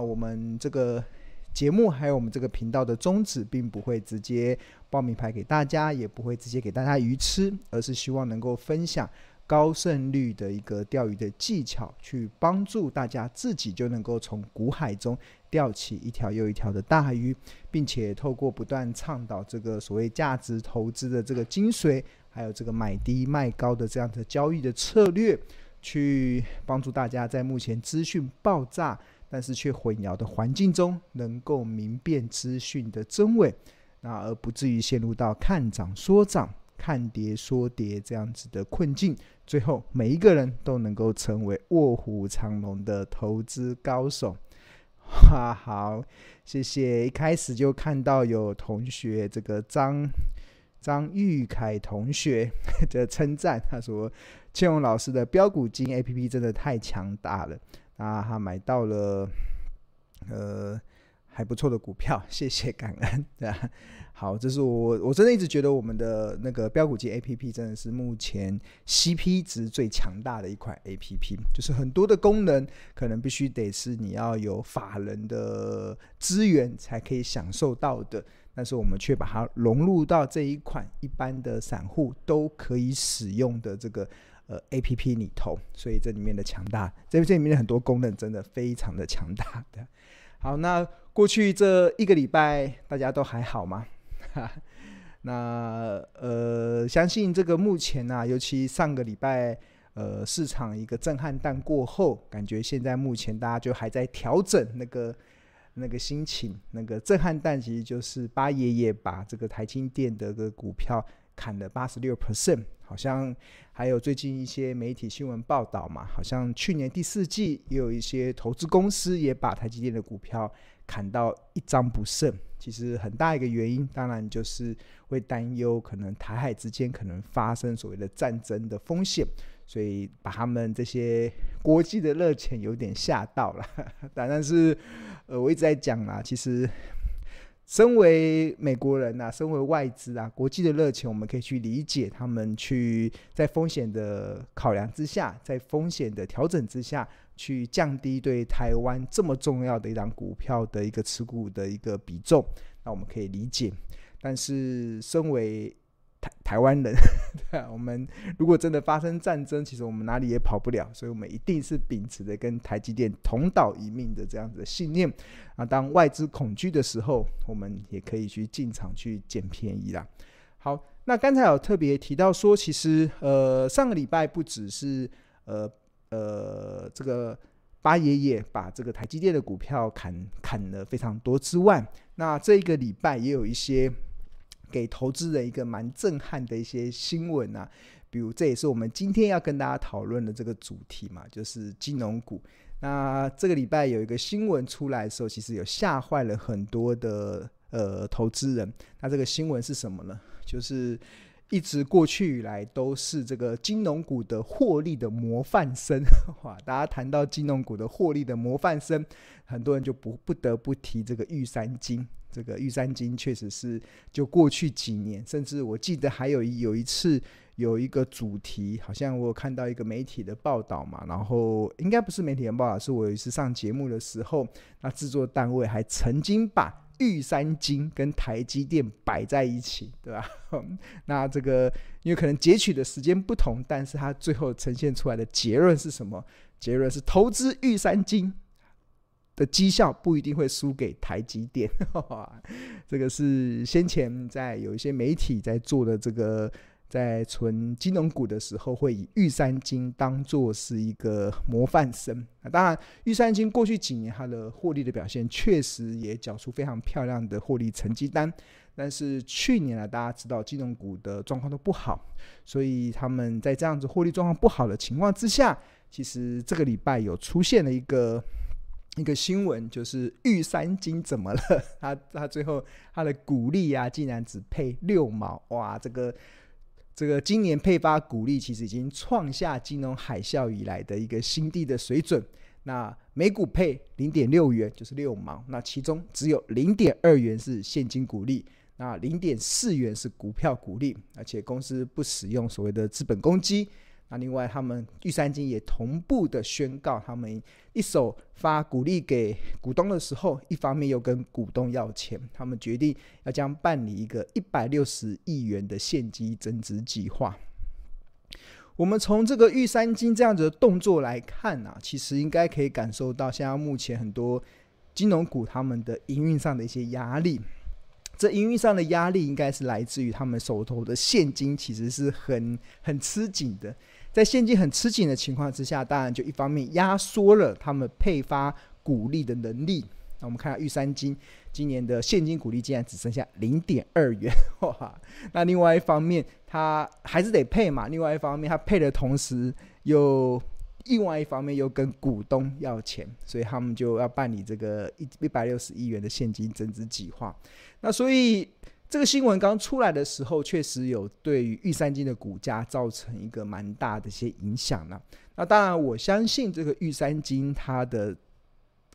我们这个节目还有我们这个频道的宗旨，并不会直接报名牌给大家，也不会直接给大家鱼吃，而是希望能够分享高胜率的一个钓鱼的技巧，去帮助大家自己就能够从股海中钓起一条又一条的大鱼，并且透过不断倡导这个所谓价值投资的这个精髓，还有这个买低卖高的这样的交易的策略。去帮助大家在目前资讯爆炸，但是却混淆的环境中，能够明辨资讯的真伪，那而不至于陷入到看涨说涨、看跌说跌这样子的困境。最后，每一个人都能够成为卧虎藏龙的投资高手。哈，好，谢谢。一开始就看到有同学这个张张玉凯同学的称赞，他说。千荣老师的标股金 A P P 真的太强大了啊！他买到了呃还不错的股票，谢谢感恩，对吧？好，这是我我真的一直觉得我们的那个标股金 A P P 真的是目前 C P 值最强大的一款 A P P，就是很多的功能可能必须得是你要有法人的资源才可以享受到的，但是我们却把它融入到这一款一般的散户都可以使用的这个。呃，A P P 里头，所以这里面的强大，这这里面的很多功能真的非常的强大的。好，那过去这一个礼拜大家都还好吗？那呃，相信这个目前呢、啊，尤其上个礼拜呃市场一个震撼弹过后，感觉现在目前大家就还在调整那个那个心情。那个震撼弹其实就是八爷爷把这个台积电的个股票砍了八十六 percent。好像还有最近一些媒体新闻报道嘛，好像去年第四季也有一些投资公司也把台积电的股票砍到一张不剩。其实很大一个原因，当然就是会担忧可能台海之间可能发生所谓的战争的风险，所以把他们这些国际的热钱有点吓到了。但是，呃，我一直在讲啦，其实。身为美国人呐、啊，身为外资啊，国际的热情，我们可以去理解他们去在风险的考量之下，在风险的调整之下去降低对台湾这么重要的一张股票的一个持股的一个比重，那我们可以理解。但是身为台台湾人，对啊，我们如果真的发生战争，其实我们哪里也跑不了，所以我们一定是秉持着跟台积电同岛一命的这样子的信念啊。当外资恐惧的时候，我们也可以去进场去捡便宜啦。好，那刚才有特别提到说，其实呃上个礼拜不只是呃呃这个八爷爷把这个台积电的股票砍砍了非常多之外，那这一个礼拜也有一些。给投资人一个蛮震撼的一些新闻啊，比如这也是我们今天要跟大家讨论的这个主题嘛，就是金融股。那这个礼拜有一个新闻出来的时候，其实有吓坏了很多的呃投资人。那这个新闻是什么呢？就是一直过去以来都是这个金融股的获利的模范生。哇，大家谈到金融股的获利的模范生，很多人就不不得不提这个玉山金。这个玉山金确实是，就过去几年，甚至我记得还有一有一次有一个主题，好像我看到一个媒体的报道嘛，然后应该不是媒体的报道，是我有一次上节目的时候，那制作单位还曾经把玉山金跟台积电摆在一起，对吧？那这个因为可能截取的时间不同，但是它最后呈现出来的结论是什么？结论是投资玉山金。的绩效不一定会输给台积电，这个是先前在有一些媒体在做的这个在存金融股的时候，会以玉山金当做是一个模范生。当然，玉山金过去几年它的获利的表现确实也缴出非常漂亮的获利成绩单，但是去年呢，大家知道金融股的状况都不好，所以他们在这样子获利状况不好的情况之下，其实这个礼拜有出现了一个。一个新闻就是玉山金怎么了？他他最后他的股利啊，竟然只配六毛哇！这个这个今年配发股利其实已经创下金融海啸以来的一个新低的水准。那每股配零点六元，就是六毛。那其中只有零点二元是现金股利，那零点四元是股票股利，而且公司不使用所谓的资本公积。那另外，他们玉山金也同步的宣告，他们一手发股利给股东的时候，一方面又跟股东要钱，他们决定要将办理一个一百六十亿元的现金增资计划。我们从这个玉山金这样子的动作来看啊，其实应该可以感受到，现在目前很多金融股他们的营运上的一些压力。这营运上的压力应该是来自于他们手头的现金其实是很很吃紧的，在现金很吃紧的情况之下，当然就一方面压缩了他们配发股利的能力。那我们看下玉山金今年的现金股利竟然只剩下零点二元，哇！那另外一方面，它还是得配嘛。另外一方面，它配的同时又。另外一方面又跟股东要钱，所以他们就要办理这个一一百六十亿元的现金增资计划。那所以这个新闻刚出来的时候，确实有对于玉山金的股价造成一个蛮大的一些影响呢。那当然，我相信这个玉山金它的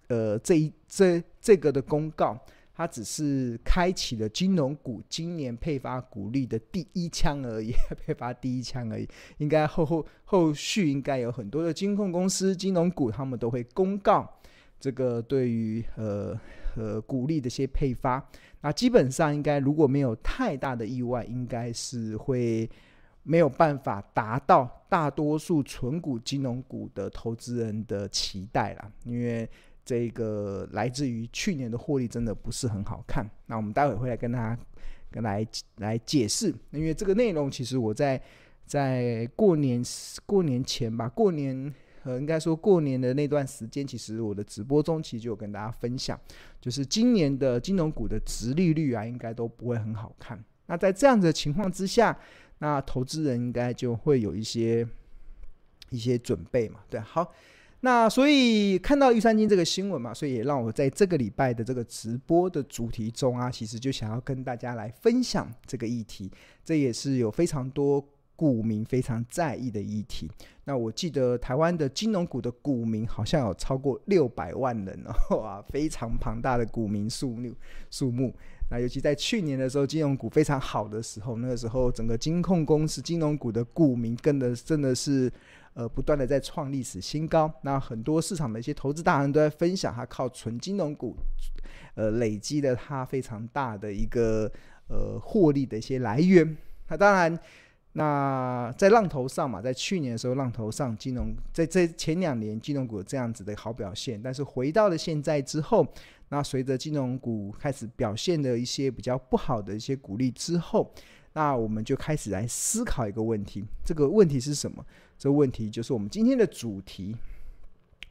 呃这一这这个的公告。它只是开启了金融股今年配发股利的第一枪而已，配发第一枪而已。应该后后后续应该有很多的金控公司、金融股，他们都会公告这个对于呃呃股利的一些配发。那基本上应该如果没有太大的意外，应该是会没有办法达到大多数存股金融股的投资人的期待啦，因为。这个来自于去年的获利真的不是很好看，那我们待会会来跟大家跟来来解释，因为这个内容其实我在在过年过年前吧，过年呃应该说过年的那段时间，其实我的直播中其实就有跟大家分享，就是今年的金融股的殖利率啊，应该都不会很好看。那在这样子的情况之下，那投资人应该就会有一些一些准备嘛，对，好。那所以看到玉山金这个新闻嘛，所以也让我在这个礼拜的这个直播的主题中啊，其实就想要跟大家来分享这个议题。这也是有非常多股民非常在意的议题。那我记得台湾的金融股的股民好像有超过六百万人哦，哇，非常庞大的股民数目数目。那尤其在去年的时候，金融股非常好的时候，那个时候整个金控公司金融股的股民跟的真的是。呃，不断的在创历史新高。那很多市场的一些投资大人都在分享，他靠纯金融股，呃，累积了他非常大的一个呃获利的一些来源。那当然，那在浪头上嘛，在去年的时候，浪头上金融在这前两年金融股这样子的好表现，但是回到了现在之后，那随着金融股开始表现的一些比较不好的一些股利之后，那我们就开始来思考一个问题，这个问题是什么？这个问题就是我们今天的主题，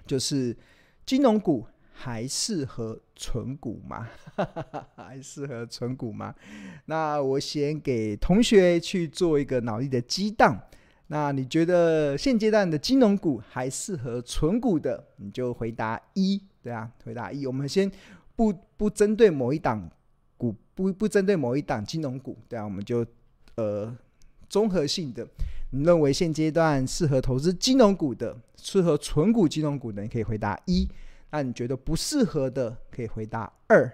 就是金融股还适合存股吗？还适合存股吗？那我先给同学去做一个脑力的激荡。那你觉得现阶段的金融股还适合存股的，你就回答一，对啊，回答一。我们先不不针对某一档。股不不针对某一档金融股，对啊，我们就呃综合性的，你认为现阶段适合投资金融股的，适合存股金融股的，你可以回答一；那你觉得不适合的，可以回答二。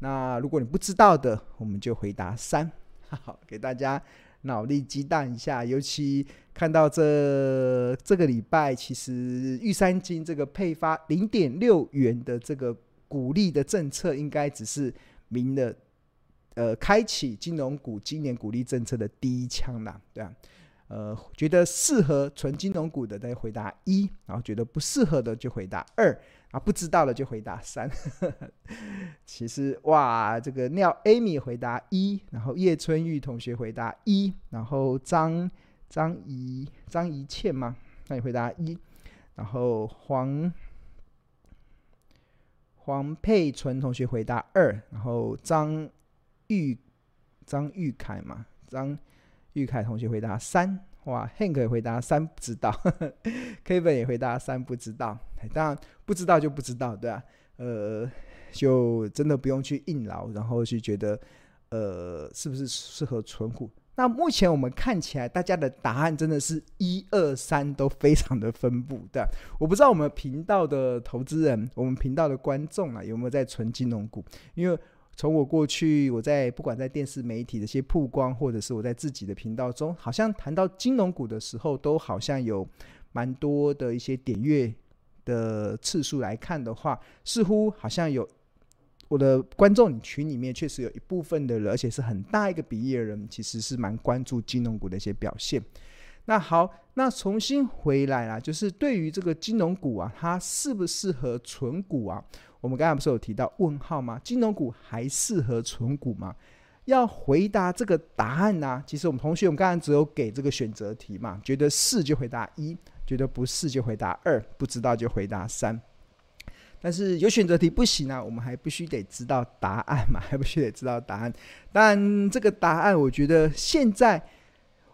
那如果你不知道的，我们就回答三。好，给大家脑力激荡一下，尤其看到这这个礼拜，其实玉山金这个配发零点六元的这个股利的政策，应该只是。明的，呃，开启金融股今年股利政策的第一枪啦，对啊，呃，觉得适合纯金融股的，再回答一，然后觉得不适合的就回答二，啊，不知道的就回答三。其实哇，这个廖 Amy 回答一，然后叶春玉同学回答一，然后张张怡张怡倩嘛，那你回答一，然后黄。黄佩纯同学回答二，然后张玉张玉凯嘛，张玉凯同学回答三，哇，Hank 也回答三不知道，Kevin 也回答三不知道，当然不知道就不知道，对啊，呃，就真的不用去硬劳，然后去觉得，呃，是不是适合存股？那目前我们看起来，大家的答案真的是一二三都非常的分布，对。我不知道我们频道的投资人，我们频道的观众啊，有没有在存金融股？因为从我过去我在不管在电视媒体的一些曝光，或者是我在自己的频道中，好像谈到金融股的时候，都好像有蛮多的一些点阅的次数来看的话，似乎好像有我的观众群里面确实有一部分的人，而且是很大一个比例的人，其实是蛮关注金融股的一些表现。那好，那重新回来啦，就是对于这个金融股啊，它适不适合存股啊？我们刚才不是有提到问号吗？金融股还适合存股吗？要回答这个答案呢、其实我们同学，我们刚才只有给这个选择题嘛，觉得是就回答一，觉得不是就回答二，不知道就回答三。但是有选择题不行啊，我们还必须得知道答案嘛，还必须得知道答案。但这个答案，我觉得现在。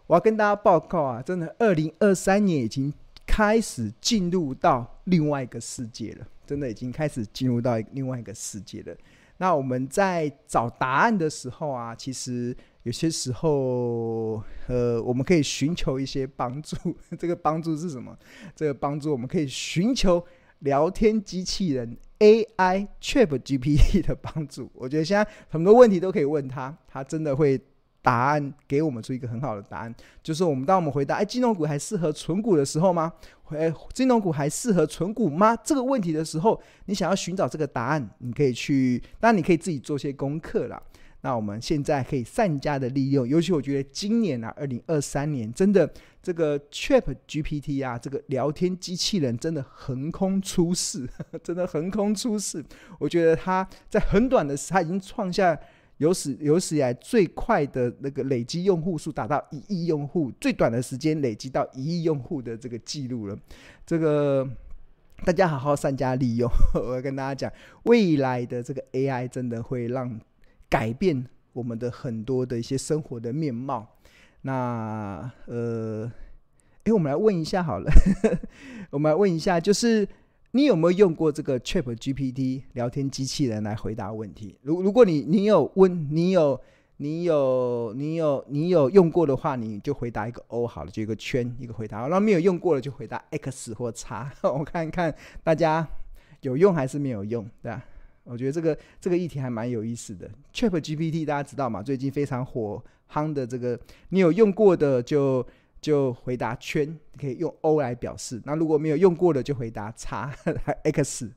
我要跟大家报告啊，真的，二零二三年已经开始进入到另外一个世界了，真的已经开始进入到另外一个世界了。那我们在找答案的时候啊，其实有些时候，呃，我们可以寻求一些帮助。这个帮助是什么？这个帮助我们可以寻求聊天机器人 AI ChatGPT 的帮助。我觉得现在很多问题都可以问他，他真的会。答案给我们出一个很好的答案，就是我们当我们回答“哎，金融股还适合存股的时候吗？哎，金融股还适合存股吗？”这个问题的时候，你想要寻找这个答案，你可以去，当然你可以自己做些功课啦。那我们现在可以善加的利用，尤其我觉得今年啊，二零二三年真的这个 ChatGPT 啊，这个聊天机器人真的横空出世，真的横空出世。我觉得它在很短的时，它已经创下。有史有史以来最快的那个累积用户数达到一亿用户，最短的时间累积到一亿用户的这个记录了。这个大家好好善加利用。我要跟大家讲，未来的这个 AI 真的会让改变我们的很多的一些生活的面貌。那呃，诶，我们来问一下好了，我们来问一下，就是。你有没有用过这个 ChatGPT 聊天机器人来回答问题？如如果你你有问，你有你有你有你有用过的话，你就回答一个 O 好了，就一个圈一个回答。那没有用过的就回答 X 或叉。我看看大家有用还是没有用，对吧？我觉得这个这个议题还蛮有意思的。ChatGPT 大家知道吗？最近非常火夯的这个，你有用过的就。就回答圈，可以用 O 来表示。那如果没有用过的，就回答叉 X。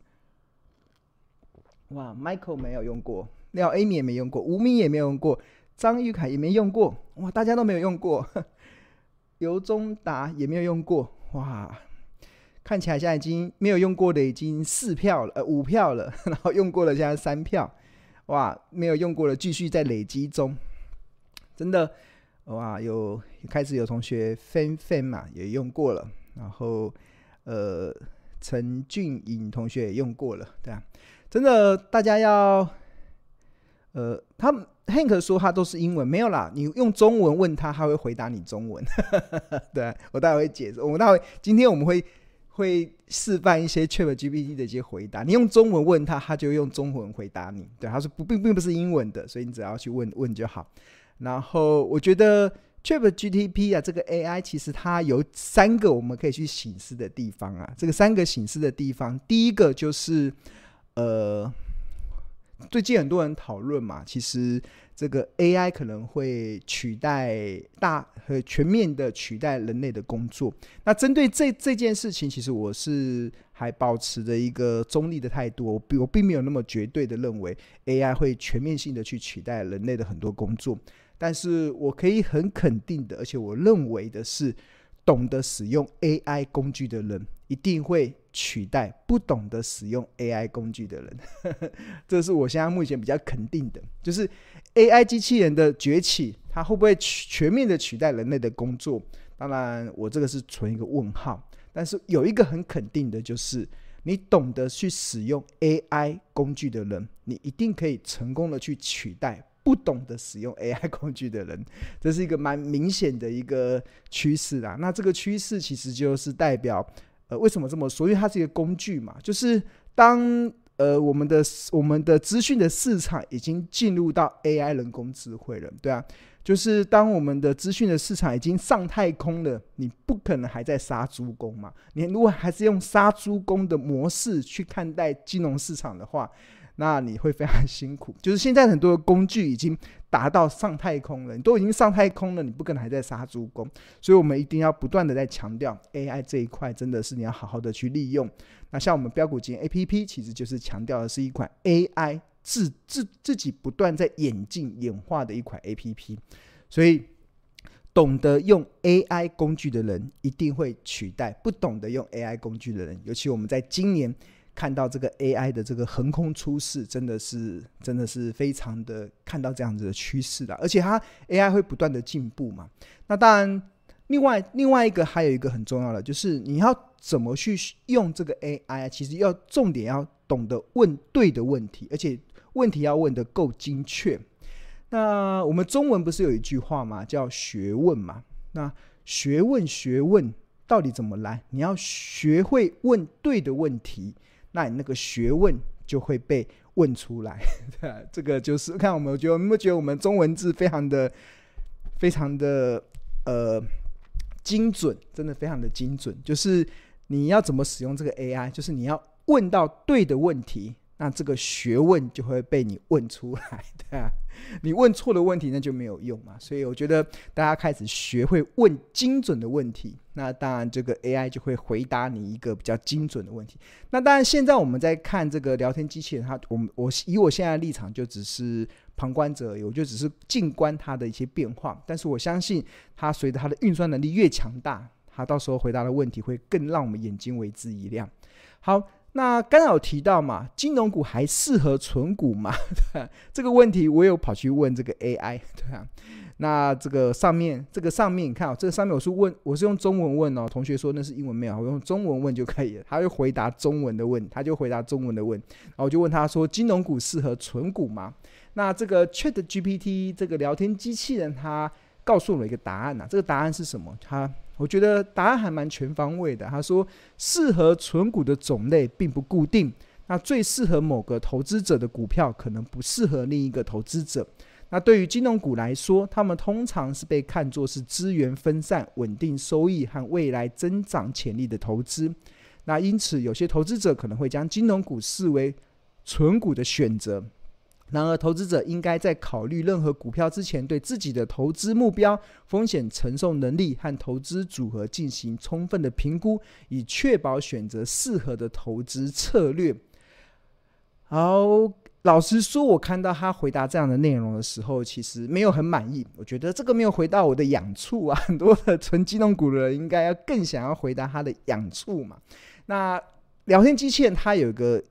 哇，Michael 没有用过，廖 Amy 也没用过，吴敏也没用过，张玉凯也没用过。哇，大家都没有用过。刘忠达也没有用过。哇，看起来现在已经没有用过的已经四票了，呃，五票了。然后用过的现在三票。哇，没有用过的继续在累积中。真的。哇，有开始有同学 fan fan 嘛也用过了，然后呃陈俊颖同学也用过了，对啊，真的大家要呃，他 Hank 说他都是英文，没有啦，你用中文问他，他会回答你中文，对，我待会会解释，我待会今天我们会会示范一些 ChatGPT 的一些回答，你用中文问他，他就用中文回答你，对，他说不并并不是英文的，所以你只要去问问就好。然后我觉得 ChatGPT 啊，这个 AI 其实它有三个我们可以去省思的地方啊。这个三个省思的地方，第一个就是呃，最近很多人讨论嘛，其实这个 AI 可能会取代大和全面的取代人类的工作。那针对这这件事情，其实我是还保持着一个中立的态度，我并没有那么绝对的认为 AI 会全面性的去取代人类的很多工作。但是我可以很肯定的，而且我认为的是，懂得使用 AI 工具的人一定会取代不懂得使用 AI 工具的人。这是我现在目前比较肯定的，就是 AI 机器人的崛起，它会不会全面的取代人类的工作？当然，我这个是存一个问号。但是有一个很肯定的，就是你懂得去使用 AI 工具的人，你一定可以成功的去取代。不懂得使用 AI 工具的人，这是一个蛮明显的一个趋势啦。那这个趋势其实就是代表，呃，为什么这么说？因为它是一个工具嘛。就是当呃我们的我们的资讯的市场已经进入到 AI 人工智慧了，对啊，就是当我们的资讯的市场已经上太空了，你不可能还在杀猪工嘛。你如果还是用杀猪工的模式去看待金融市场的话，那你会非常辛苦。就是现在很多的工具已经达到上太空了，你都已经上太空了，你不可能还在杀猪工。所以我们一定要不断的在强调 AI 这一块，真的是你要好好的去利用。那像我们标股金 APP，其实就是强调的是一款 AI 自自自己不断在演进演化的一款 APP，所以。懂得用 AI 工具的人一定会取代不懂得用 AI 工具的人，尤其我们在今年看到这个 AI 的这个横空出世，真的是真的是非常的看到这样子的趋势了。而且它 AI 会不断的进步嘛。那当然，另外另外一个还有一个很重要的，就是你要怎么去用这个 AI，其实要重点要懂得问对的问题，而且问题要问得够精确。那我们中文不是有一句话吗？叫学问嘛。那学问学问到底怎么来？你要学会问对的问题，那你那个学问就会被问出来。对啊，这个就是看我们，我觉得，有没觉得我们中文字非常的、非常的呃精准，真的非常的精准。就是你要怎么使用这个 AI，就是你要问到对的问题。那这个学问就会被你问出来，对啊，你问错的问题那就没有用嘛。所以我觉得大家开始学会问精准的问题，那当然这个 AI 就会回答你一个比较精准的问题。那当然现在我们在看这个聊天机器人，它我们我以我现在的立场就只是旁观者而已，我就只是静观它的一些变化。但是我相信它随着它的运算能力越强大，它到时候回答的问题会更让我们眼睛为之一亮。好。那刚才有提到嘛，金融股还适合存股吗？这个问题我有跑去问这个 AI，对啊。那这个上面，这个上面你看啊、哦，这个上面我是问，我是用中文问哦。同学说那是英文没有，我用中文问就可以了。他会回答中文的问，他就回答中文的问。然后我就问他说，金融股适合存股吗？那这个 ChatGPT 这个聊天机器人，它告诉我一个答案呐、这个答案是什么？他。我觉得答案还蛮全方位的。他说，适合存股的种类并不固定，那最适合某个投资者的股票，可能不适合另一个投资者。那对于金融股来说，他们通常是被看作是资源分散、稳定收益和未来增长潜力的投资。那因此，有些投资者可能会将金融股视为存股的选择。然而，投资者应该在考虑任何股票之前，对自己的投资目标、风险承受能力和投资组合进行充分的评估，以确保选择适合的投资策略。好，老实说，我看到他回答这样的内容的时候，其实没有很满意。我觉得这个没有回到我的痒处啊！很多的纯金融股的人应该要更想要回答他的痒处嘛。那聊天机器人它有一个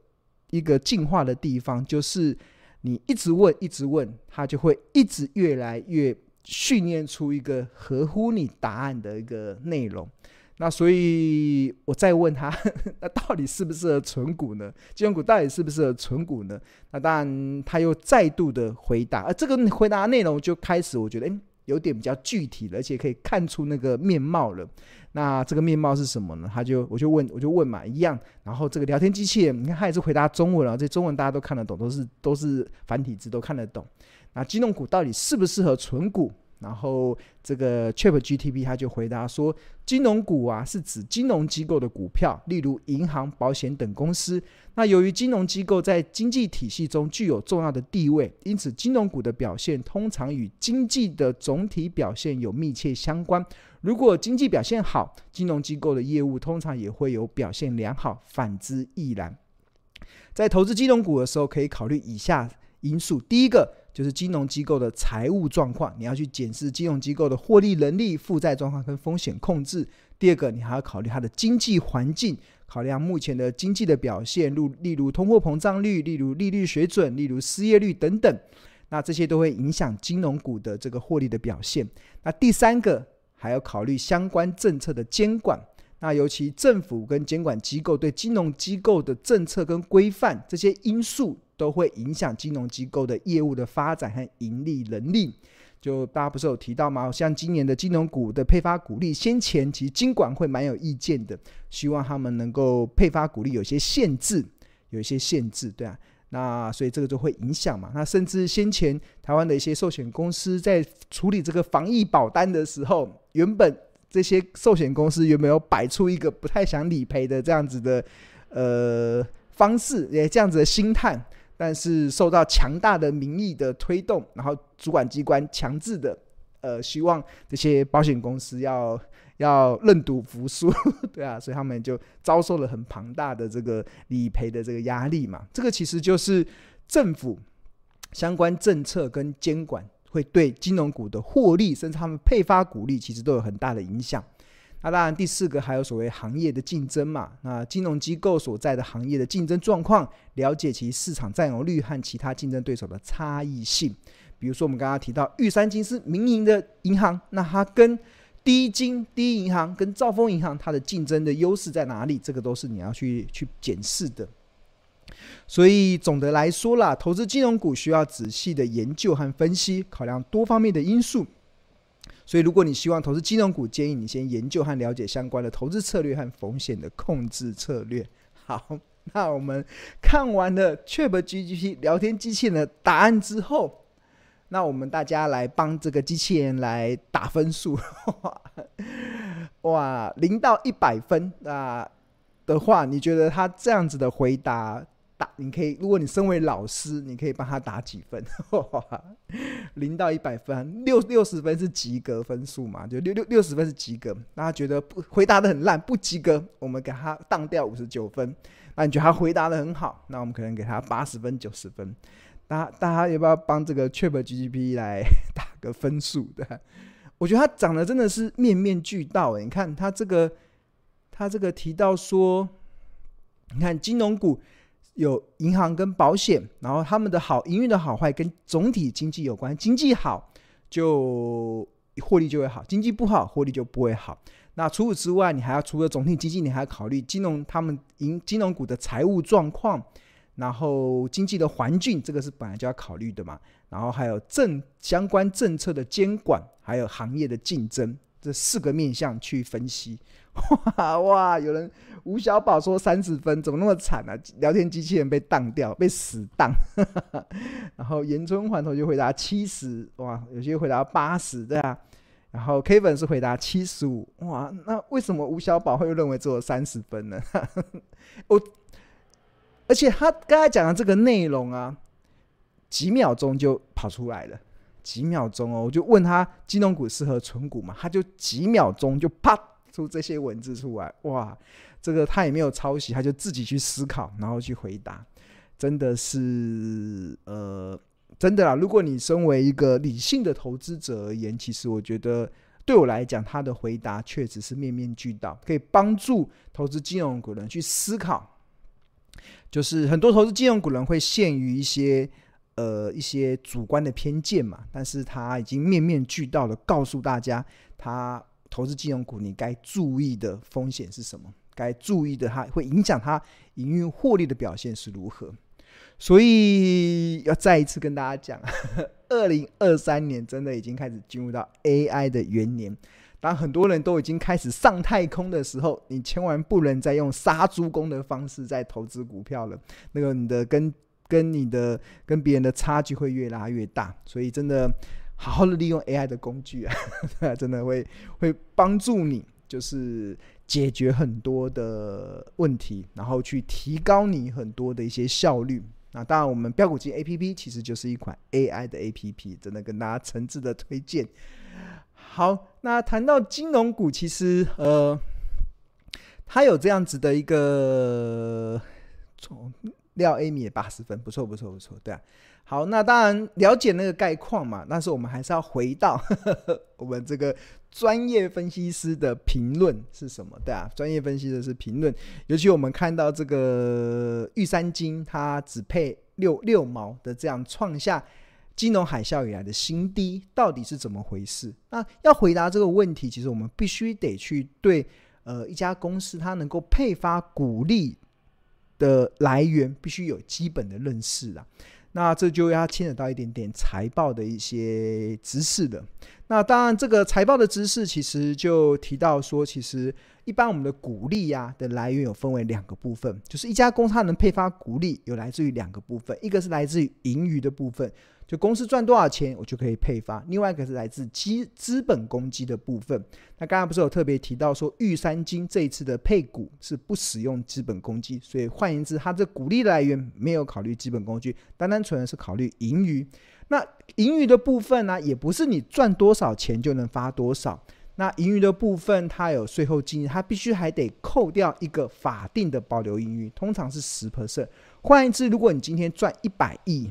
一个进化的地方，就是。你一直问，一直问，他就会一直越来越训练出一个合乎你答案的一个内容。那所以，我再问他，那到底适不适合存股呢？金融股到底适不适合存股呢？那当然，他又再度的回答，而这个回答内容就开始，我觉得，诶，有点比较具体了，而且可以看出那个面貌了。那这个面貌是什么呢？他就我就问我就问嘛，一样。然后这个聊天机器人，你看他也是回答中文了，这中文大家都看得懂，都是都是繁体字，都看得懂。那金融股到底适不适合存股？然后这个 ChatGPT 他就回答说，金融股啊是指金融机构的股票，例如银行、保险等公司。那由于金融机构在经济体系中具有重要的地位，因此金融股的表现通常与经济的总体表现有密切相关。如果经济表现好，金融机构的业务通常也会有表现良好，反之亦然。在投资金融股的时候，可以考虑以下因素：第一个就是金融机构的财务状况，你要去检视金融机构的获利能力、负债状况跟风险控制；第二个，你还要考虑它的经济环境，考量目前的经济的表现，如例如通货膨胀率、例如利率水准、例如失业率等等，那这些都会影响金融股的这个获利的表现。那第三个。还要考虑相关政策的监管，那尤其政府跟监管机构对金融机构的政策跟规范这些因素，都会影响金融机构的业务的发展和盈利能力。就大家不是有提到吗？像今年的金融股的配发股利，先前其实金管会蛮有意见的，希望他们能够配发股利有些限制，有一些限制，对啊。那所以这个就会影响嘛。那甚至先前台湾的一些寿险公司在处理这个防疫保单的时候，原本这些寿险公司有没有摆出一个不太想理赔的这样子的呃方式，也这样子的心态？但是受到强大的民意的推动，然后主管机关强制的，呃，希望这些保险公司要要认赌服输，对啊，所以他们就遭受了很庞大的这个理赔的这个压力嘛。这个其实就是政府相关政策跟监管会对金融股的获利，甚至他们配发股利，其实都有很大的影响。那当然，第四个还有所谓行业的竞争嘛。那金融机构所在的行业的竞争状况，了解其市场占有率和其他竞争对手的差异性。比如说，我们刚刚提到玉山金是民营的银行，那它跟第一金、第一银行跟兆丰银行，它的竞争的优势在哪里？这个都是你要去去检视的。所以总的来说啦，投资金融股需要仔细的研究和分析，考量多方面的因素。所以，如果你希望投资金融股，建议你先研究和了解相关的投资策略和风险的控制策略。好，那我们看完了 ChatGPT 聊天机器人的答案之后，那我们大家来帮这个机器人来打分数。哇，零到一百分那的话，你觉得他这样子的回答打？你可以，如果你身为老师，你可以帮他打几分？零到一百分，六六十分是及格分数嘛？就六六六十分是及格。那他觉得不回答得很烂，不及格，我们给他当掉五十九分。那你觉得他回答得很好，那我们可能给他八十分、九十分。大家大家要不要帮这个 ChatGPT 来打个分数的？我觉得他讲的真的是面面俱到。你看他这个，他这个提到说，你看金融股。有银行跟保险，然后他们的好营运的好坏跟总体经济有关。经济好就获利就会好，经济不好获利就不会好。那除此之外，你还要除了总体经济，你还要考虑金融他们银金融股的财务状况，然后经济的环境，这个是本来就要考虑的嘛。然后还有政相关政策的监管，还有行业的竞争，这四个面向去分析。哇哇！有人吴小宝说三十分，怎么那么惨啊？聊天机器人被当掉，被死当。然后严春环头就回答七十，哇！有些回答八十，对啊。然后 Kevin 是回答七十五，哇！那为什么吴小宝会认为只有三十分呢？我，而且他刚才讲的这个内容啊，几秒钟就跑出来了，几秒钟哦，我就问他金融股适合存股吗，他就几秒钟就啪。出这些文字出来，哇，这个他也没有抄袭，他就自己去思考，然后去回答，真的是呃，真的啦。如果你身为一个理性的投资者而言，其实我觉得对我来讲，他的回答确实是面面俱到，可以帮助投资金融股人去思考。就是很多投资金融股人会陷于一些呃一些主观的偏见嘛，但是他已经面面俱到的告诉大家他。投资金融股，你该注意的风险是什么？该注意的，它会影响它营运获利的表现是如何？所以要再一次跟大家讲，二零二三年真的已经开始进入到 AI 的元年。当很多人都已经开始上太空的时候，你千万不能再用杀猪工的方式在投资股票了。那个你的跟跟你的跟别人的差距会越拉越大。所以真的。好好的利用 AI 的工具啊，真的会会帮助你，就是解决很多的问题，然后去提高你很多的一些效率。那当然，我们标股机 APP 其实就是一款 AI 的 APP，真的跟大家诚挚的推荐。好，那谈到金融股，其实呃，它有这样子的一个从廖 Amy 也八十分，不错不错不错，对啊。好，那当然了解那个概况嘛，但是我们还是要回到呵 呵我们这个专业分析师的评论是什么？对啊，专业分析的是评论，尤其我们看到这个玉山金，它只配六六毛的这样创下金融海啸以来的新低，到底是怎么回事？那要回答这个问题，其实我们必须得去对呃一家公司它能够配发股利的来源，必须有基本的认识啦。那这就要牵扯到一点点财报的一些知识的。那当然，这个财报的知识其实就提到说，其实一般我们的股利呀的来源有分为两个部分，就是一家公司它能配发股利，有来自于两个部分，一个是来自于盈余的部分，就公司赚多少钱，我就可以配发。另外一个是来自基资本公积的部分。那刚刚不是有特别提到说，玉山金这一次的配股是不使用资本公积，所以换言之，它这股利来源没有考虑资本公积，单单纯的是考虑盈余。那盈余的部分呢，也不是你赚多少钱就能发多少。那盈余的部分，它有税后净利，它必须还得扣掉一个法定的保留盈余，通常是十 percent。换言之，如果你今天赚一百亿。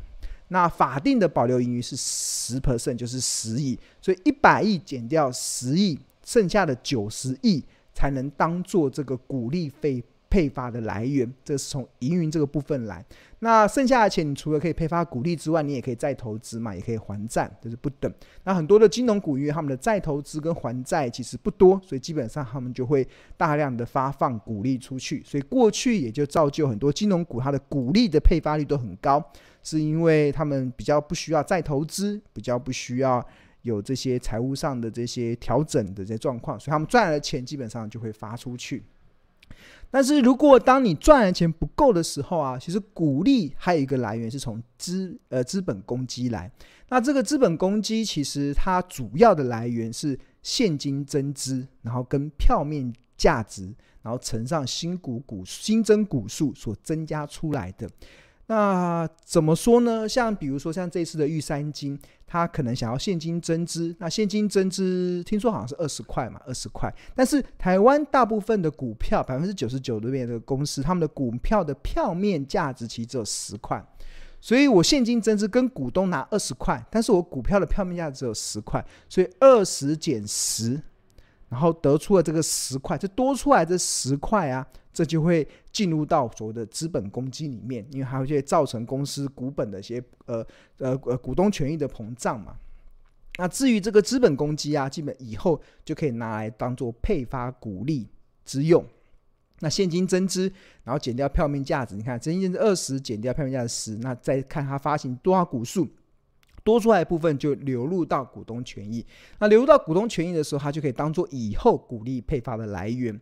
那法定的保留盈余是十 percent，就是十亿，所以一百亿减掉十亿，剩下的九十亿才能当做这个股利费配发的来源。这是从营运这个部分来。那剩下的钱，你除了可以配发股利之外，你也可以再投资嘛，也可以还债，就是不等。那很多的金融股，因为他们的再投资跟还债其实不多，所以基本上他们就会大量的发放股利出去。所以过去也就造就很多金融股它的股利的配发率都很高。是因为他们比较不需要再投资，比较不需要有这些财务上的这些调整的这些状况，所以他们赚来的钱基本上就会发出去。但是如果当你赚的钱不够的时候啊，其实鼓励还有一个来源是从资呃资本公积来。那这个资本公积其实它主要的来源是现金增资，然后跟票面价值，然后乘上新股股新增股数所增加出来的。那怎么说呢？像比如说像这次的玉山金，他可能想要现金增资，那现金增资听说好像是二十块嘛，二十块。但是台湾大部分的股票，百分之九十九的边的公司，他们的股票的票面价值其实只有十块，所以我现金增资跟股东拿二十块，但是我股票的票面价值只有十块，所以二十减十，然后得出了这个十块，这多出来这十块啊。这就会进入到所谓的资本公积里面，因为还会造成公司股本的一些呃呃呃股东权益的膨胀嘛。那至于这个资本公积啊，基本以后就可以拿来当做配发股利之用。那现金增资，然后减掉票面价值，你看增金是二十，减掉票面价值十，那再看它发行多少股数，多出来部分就流入到股东权益。那流入到股东权益的时候，它就可以当做以后股利配发的来源。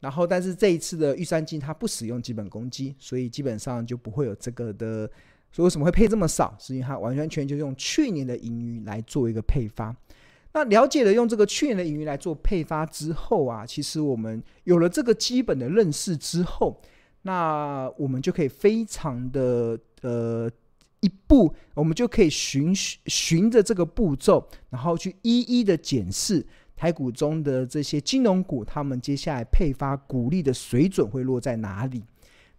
然后，但是这一次的预算金它不使用基本公积，所以基本上就不会有这个的。所以为什么会配这么少？是因为它完全全就用去年的盈余来做一个配发。那了解了用这个去年的盈余来做配发之后啊，其实我们有了这个基本的认识之后，那我们就可以非常的呃一步，我们就可以循循着这个步骤，然后去一一的检视。台股中的这些金融股，他们接下来配发股利的水准会落在哪里？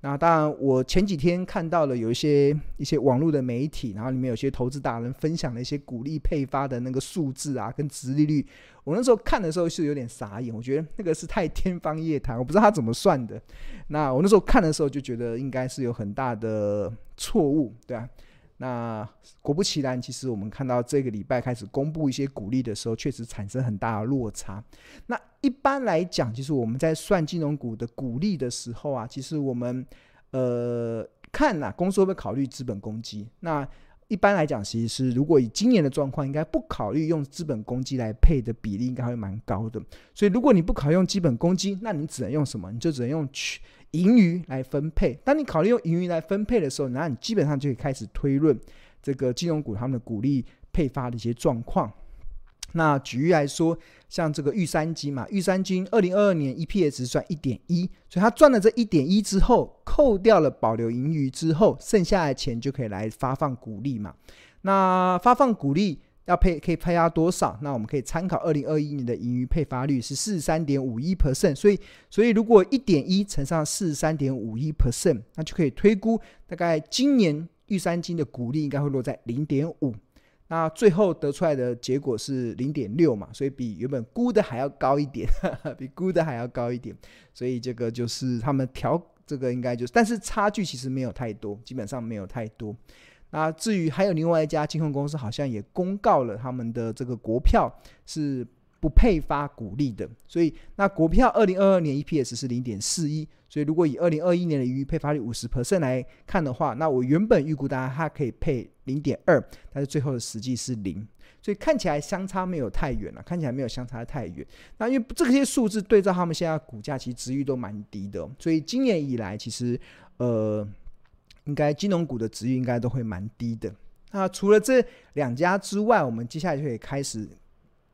那当然，我前几天看到了有一些一些网络的媒体，然后里面有些投资达人分享了一些股利配发的那个数字啊，跟殖利率。我那时候看的时候是有点傻眼，我觉得那个是太天方夜谭，我不知道他怎么算的。那我那时候看的时候就觉得应该是有很大的错误，对啊。那果不其然，其实我们看到这个礼拜开始公布一些股利的时候，确实产生很大的落差。那一般来讲，其实我们在算金融股的股利的时候啊，其实我们呃看呐、公司会不会考虑资本公积？那一般来讲，其实是如果以今年的状况，应该不考虑用资本公积来配的比例，应该会蛮高的。所以如果你不考用基本公积，那你只能用什么？你就只能用去。盈余来分配，当你考虑用盈余来分配的时候，那你基本上就可以开始推论这个金融股他们的股利配发的一些状况。那举例来说，像这个玉山金嘛，玉山金二零二二年 EPS 赚一点一，所以它赚了这一点一之后，扣掉了保留盈余之后，剩下的钱就可以来发放股利嘛。那发放股利。要配可以配发多少？那我们可以参考二零二一年的盈余配发率是四十三点五一 percent，所以所以如果一点一乘上四十三点五一 percent，那就可以推估大概今年玉山金的股利应该会落在零点五。那最后得出来的结果是零点六嘛，所以比原本估的还要高一点，比估的还要高一点。所以这个就是他们调这个应该就是，但是差距其实没有太多，基本上没有太多。那至于还有另外一家金控公司，好像也公告了他们的这个国票是不配发股利的，所以那国票二零二二年 EPS 是零点四一，所以如果以二零二一年的盈余配发率五十 percent 来看的话，那我原本预估大家它可以配零点二，但是最后的实际是零，所以看起来相差没有太远了，看起来没有相差太远。那因为这些数字对照他们现在股价，其实值域都蛮低的，所以今年以来其实呃。应该金融股的殖利率应该都会蛮低的。那除了这两家之外，我们接下来就可以开始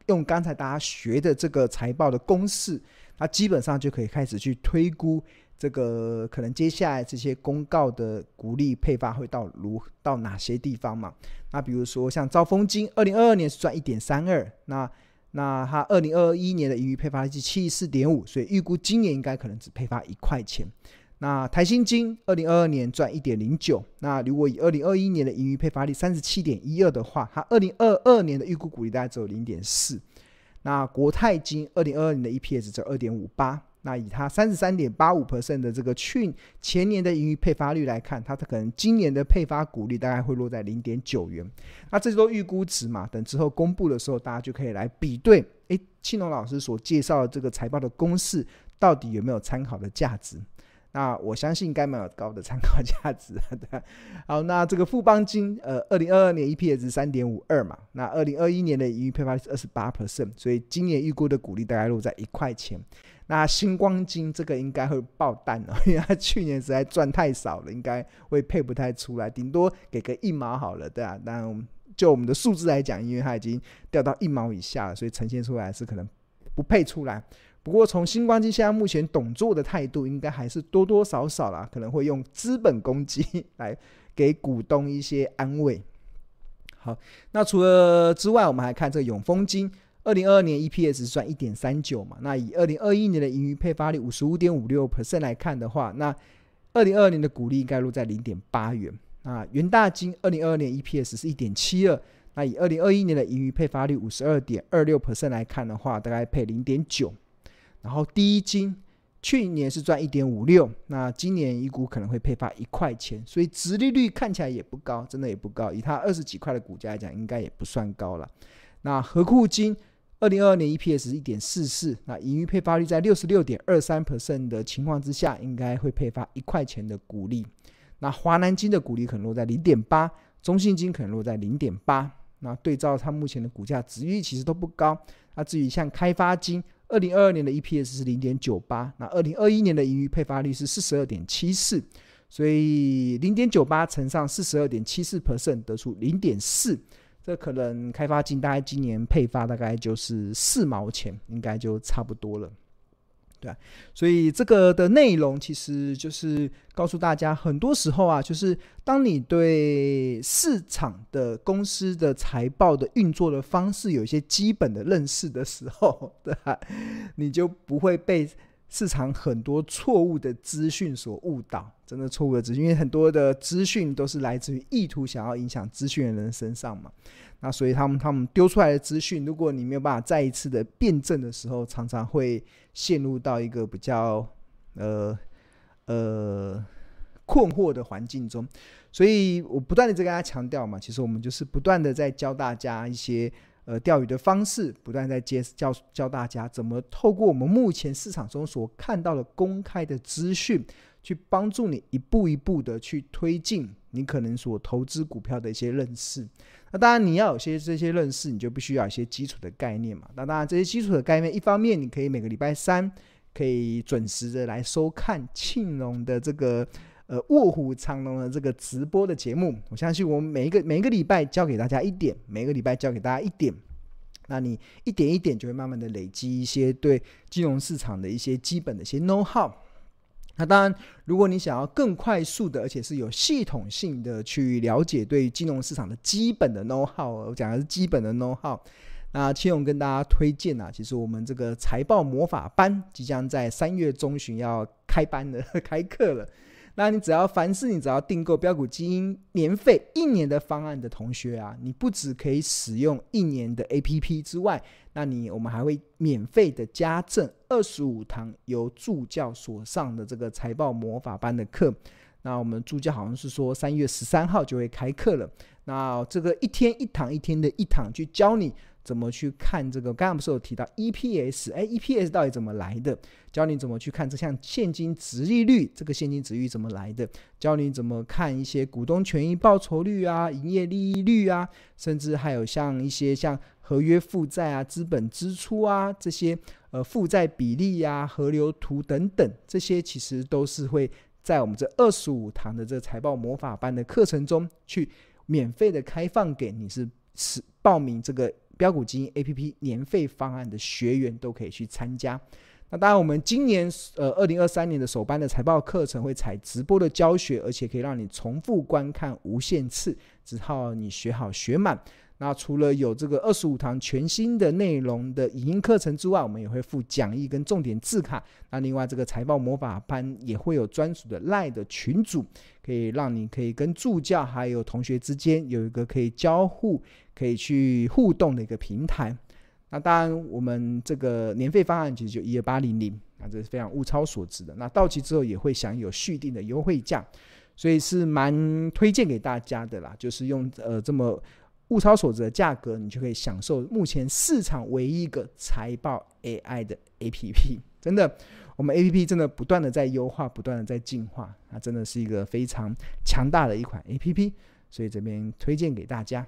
用刚才大家学的这个财报的公式，那基本上就可以开始去推估这个可能接下来这些公告的股利配发会到如到哪些地方嘛？那比如说像兆丰金，二零二二年是赚一点三二，那那它二零二一年的盈余配发是七十四点五，所以预估今年应该可能只配发一块钱。那台新金二零二二年赚一点零九，那如果以二零二一年的盈余配发率三十七点一二的话，它二零二二年的预估股利大概只有零点四。那国泰金二零二二年的 EPS 只有二点五八，那以它三十三点八五 percent 的这个去前年的盈余配发率来看，它可能今年的配发股利大概会落在零点九元。那这些都预估值嘛，等之后公布的时候，大家就可以来比对，诶，庆龙老师所介绍的这个财报的公式到底有没有参考的价值？那我相信应该蛮有高的参考价值 的。好，那这个富邦金，呃，二零二二年 EPS 是三点五二嘛，那二零二一年的盈余配发是二十八 percent，所以今年预估的股利大概落在一块钱。那星光金这个应该会爆弹了，因为它去年实在赚太少了，应该会配不太出来，顶多给个一毛好了，对啊。那就我们的数字来讲，因为它已经掉到一毛以下了，所以呈现出来是可能不配出来。不过，从新光金现在目前董座的态度，应该还是多多少少啦，可能会用资本公积来给股东一些安慰。好，那除了之外，我们还看这个永丰金，二零二二年 EPS 赚一点三九嘛，那以二零二一年的盈余配发率五十五点五六 percent 来看的话，那二零二二年的股利应该落在零点八元。那元大金二零二二年 EPS 是一点七二，那以二零二一年的盈余配发率五十二点二六 percent 来看的话，大概配零点九。然后第一金去年是赚一点五六，那今年一股可能会配发一块钱，所以殖利率看起来也不高，真的也不高。以它二十几块的股价来讲，应该也不算高了。那合库金二零二二年 EPS 一点四四，那盈余配发率在六十六点二三 percent 的情况之下，应该会配发一块钱的股利。那华南金的股利可能落在零点八，中信金可能落在零点八。那对照它目前的股价，殖利率其实都不高。那至于像开发金，二零二二年的 EPS 是零点九八，那二零二一年的盈余配发率是四十二点七四，所以零点九八乘上四十二点七四 percent 得出零点四，这可能开发金大概今年配发大概就是四毛钱，应该就差不多了。对，所以这个的内容其实就是告诉大家，很多时候啊，就是当你对市场的公司的财报的运作的方式有一些基本的认识的时候，对吧，你就不会被市场很多错误的资讯所误导。真的错误的资讯，因为很多的资讯都是来自于意图想要影响资讯的人身上嘛。那所以他们他们丢出来的资讯，如果你没有办法再一次的辩证的时候，常常会陷入到一个比较呃呃困惑的环境中。所以我不断的在跟大家强调嘛，其实我们就是不断的在教大家一些呃钓鱼的方式，不断在接教教大家怎么透过我们目前市场中所看到的公开的资讯，去帮助你一步一步的去推进你可能所投资股票的一些认识。那当然，你要有些这些认识，你就必须要有一些基础的概念嘛。那当然，这些基础的概念，一方面你可以每个礼拜三可以准时的来收看庆隆的这个呃卧虎藏龙的这个直播的节目。我相信我们每一个每一个礼拜教给大家一点，每个礼拜教给大家一点，那你一点一点就会慢慢的累积一些对金融市场的一些基本的一些 know how。那当然，如果你想要更快速的，而且是有系统性的去了解对金融市场的基本的 know how，我讲的是基本的 know how，那青勇跟大家推荐啊，其实我们这个财报魔法班即将在三月中旬要开班了，开课了。那你只要凡是你只要订购标股基因年费一年的方案的同学啊，你不只可以使用一年的 APP 之外，那你我们还会免费的加赠二十五堂由助教所上的这个财报魔法班的课。那我们助教好像是说三月十三号就会开课了。那这个一天一堂一天的一堂去教你。怎么去看这个？刚刚不是有提到 EPS？哎，EPS 到底怎么来的？教你怎么去看这项现金值利率，这个现金值率怎么来的？教你怎么看一些股东权益报酬率啊、营业利率啊，甚至还有像一些像合约负债啊、资本支出啊这些呃负债比例啊、河流图等等，这些其实都是会在我们这二十五堂的这财报魔法班的课程中去。免费的开放给你是是报名这个标股基金 APP 年费方案的学员都可以去参加。那当然，我们今年呃二零二三年的首班的财报课程会采直播的教学，而且可以让你重复观看无限次，直到你学好学满。那除了有这个二十五堂全新的内容的影音课程之外，我们也会附讲义跟重点字卡。那另外这个财报魔法班也会有专属的赖的群组，可以让你可以跟助教还有同学之间有一个可以交互、可以去互动的一个平台。那当然，我们这个年费方案其实就一二八零零，那这是非常物超所值的。那到期之后也会享有续订的优惠价，所以是蛮推荐给大家的啦。就是用呃这么。物超所值的价格，你就可以享受目前市场唯一一个财报 AI 的 APP。真的，我们 APP 真的不断的在优化，不断的在进化，它真的是一个非常强大的一款 APP，所以这边推荐给大家。